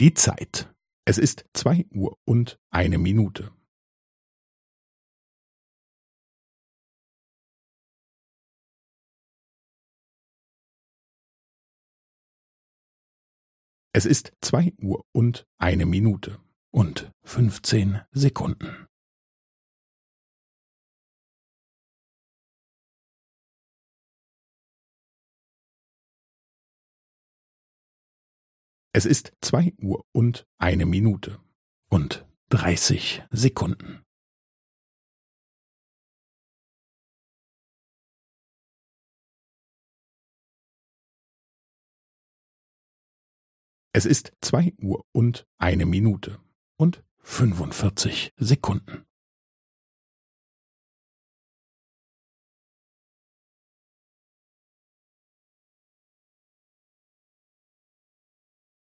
Die Zeit. Es ist zwei Uhr und eine Minute. Es ist zwei Uhr und eine Minute und fünfzehn Sekunden. Es ist zwei Uhr und eine Minute und dreißig Sekunden. Es ist zwei Uhr und eine Minute und fünfundvierzig Sekunden.